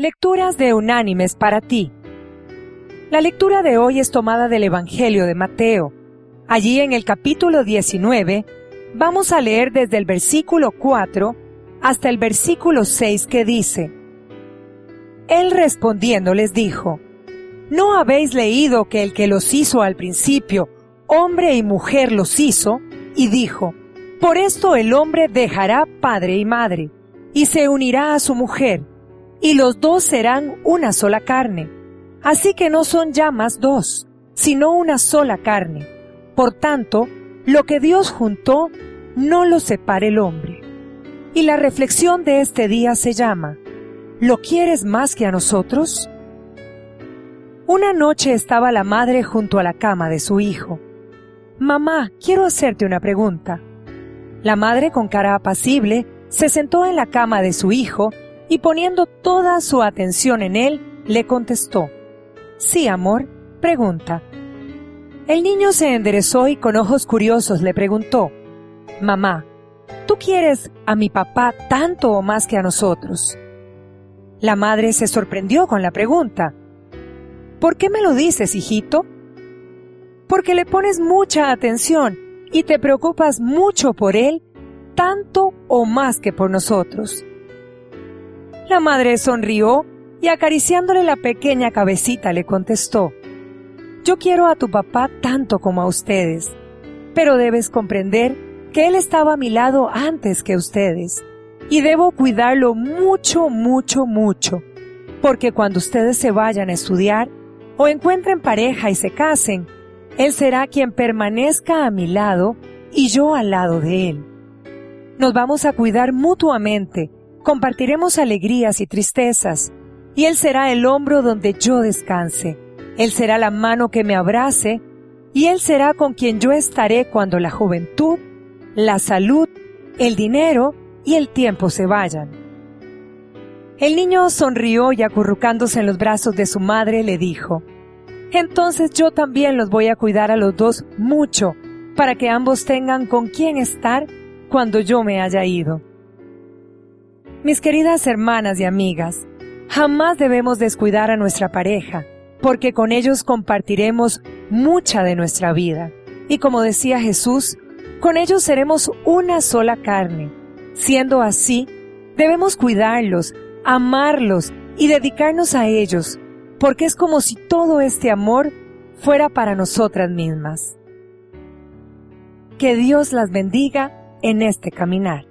Lecturas de unánimes para ti. La lectura de hoy es tomada del Evangelio de Mateo. Allí en el capítulo 19 vamos a leer desde el versículo 4 hasta el versículo 6 que dice, Él respondiendo les dijo, ¿No habéis leído que el que los hizo al principio, hombre y mujer los hizo? Y dijo, Por esto el hombre dejará padre y madre, y se unirá a su mujer, y los dos serán una sola carne. Así que no son ya más dos, sino una sola carne. Por tanto, lo que Dios juntó, no lo separe el hombre. Y la reflexión de este día se llama, ¿Lo quieres más que a nosotros? Una noche estaba la madre junto a la cama de su hijo. Mamá, quiero hacerte una pregunta. La madre, con cara apacible, se sentó en la cama de su hijo y poniendo toda su atención en él, le contestó, Sí, amor, pregunta. El niño se enderezó y con ojos curiosos le preguntó, Mamá, ¿tú quieres a mi papá tanto o más que a nosotros? La madre se sorprendió con la pregunta. ¿Por qué me lo dices, hijito? Porque le pones mucha atención y te preocupas mucho por él, tanto o más que por nosotros. La madre sonrió y acariciándole la pequeña cabecita le contestó, Yo quiero a tu papá tanto como a ustedes, pero debes comprender que él estaba a mi lado antes que ustedes, y debo cuidarlo mucho, mucho, mucho, porque cuando ustedes se vayan a estudiar o encuentren pareja y se casen, él será quien permanezca a mi lado y yo al lado de él. Nos vamos a cuidar mutuamente, compartiremos alegrías y tristezas, y Él será el hombro donde yo descanse, Él será la mano que me abrace, y Él será con quien yo estaré cuando la juventud, la salud, el dinero y el tiempo se vayan. El niño sonrió y acurrucándose en los brazos de su madre le dijo, Entonces yo también los voy a cuidar a los dos mucho, para que ambos tengan con quién estar cuando yo me haya ido. Mis queridas hermanas y amigas, jamás debemos descuidar a nuestra pareja, porque con ellos compartiremos mucha de nuestra vida. Y como decía Jesús, con ellos seremos una sola carne. Siendo así, debemos cuidarlos, amarlos y dedicarnos a ellos, porque es como si todo este amor fuera para nosotras mismas. Que Dios las bendiga en este caminar.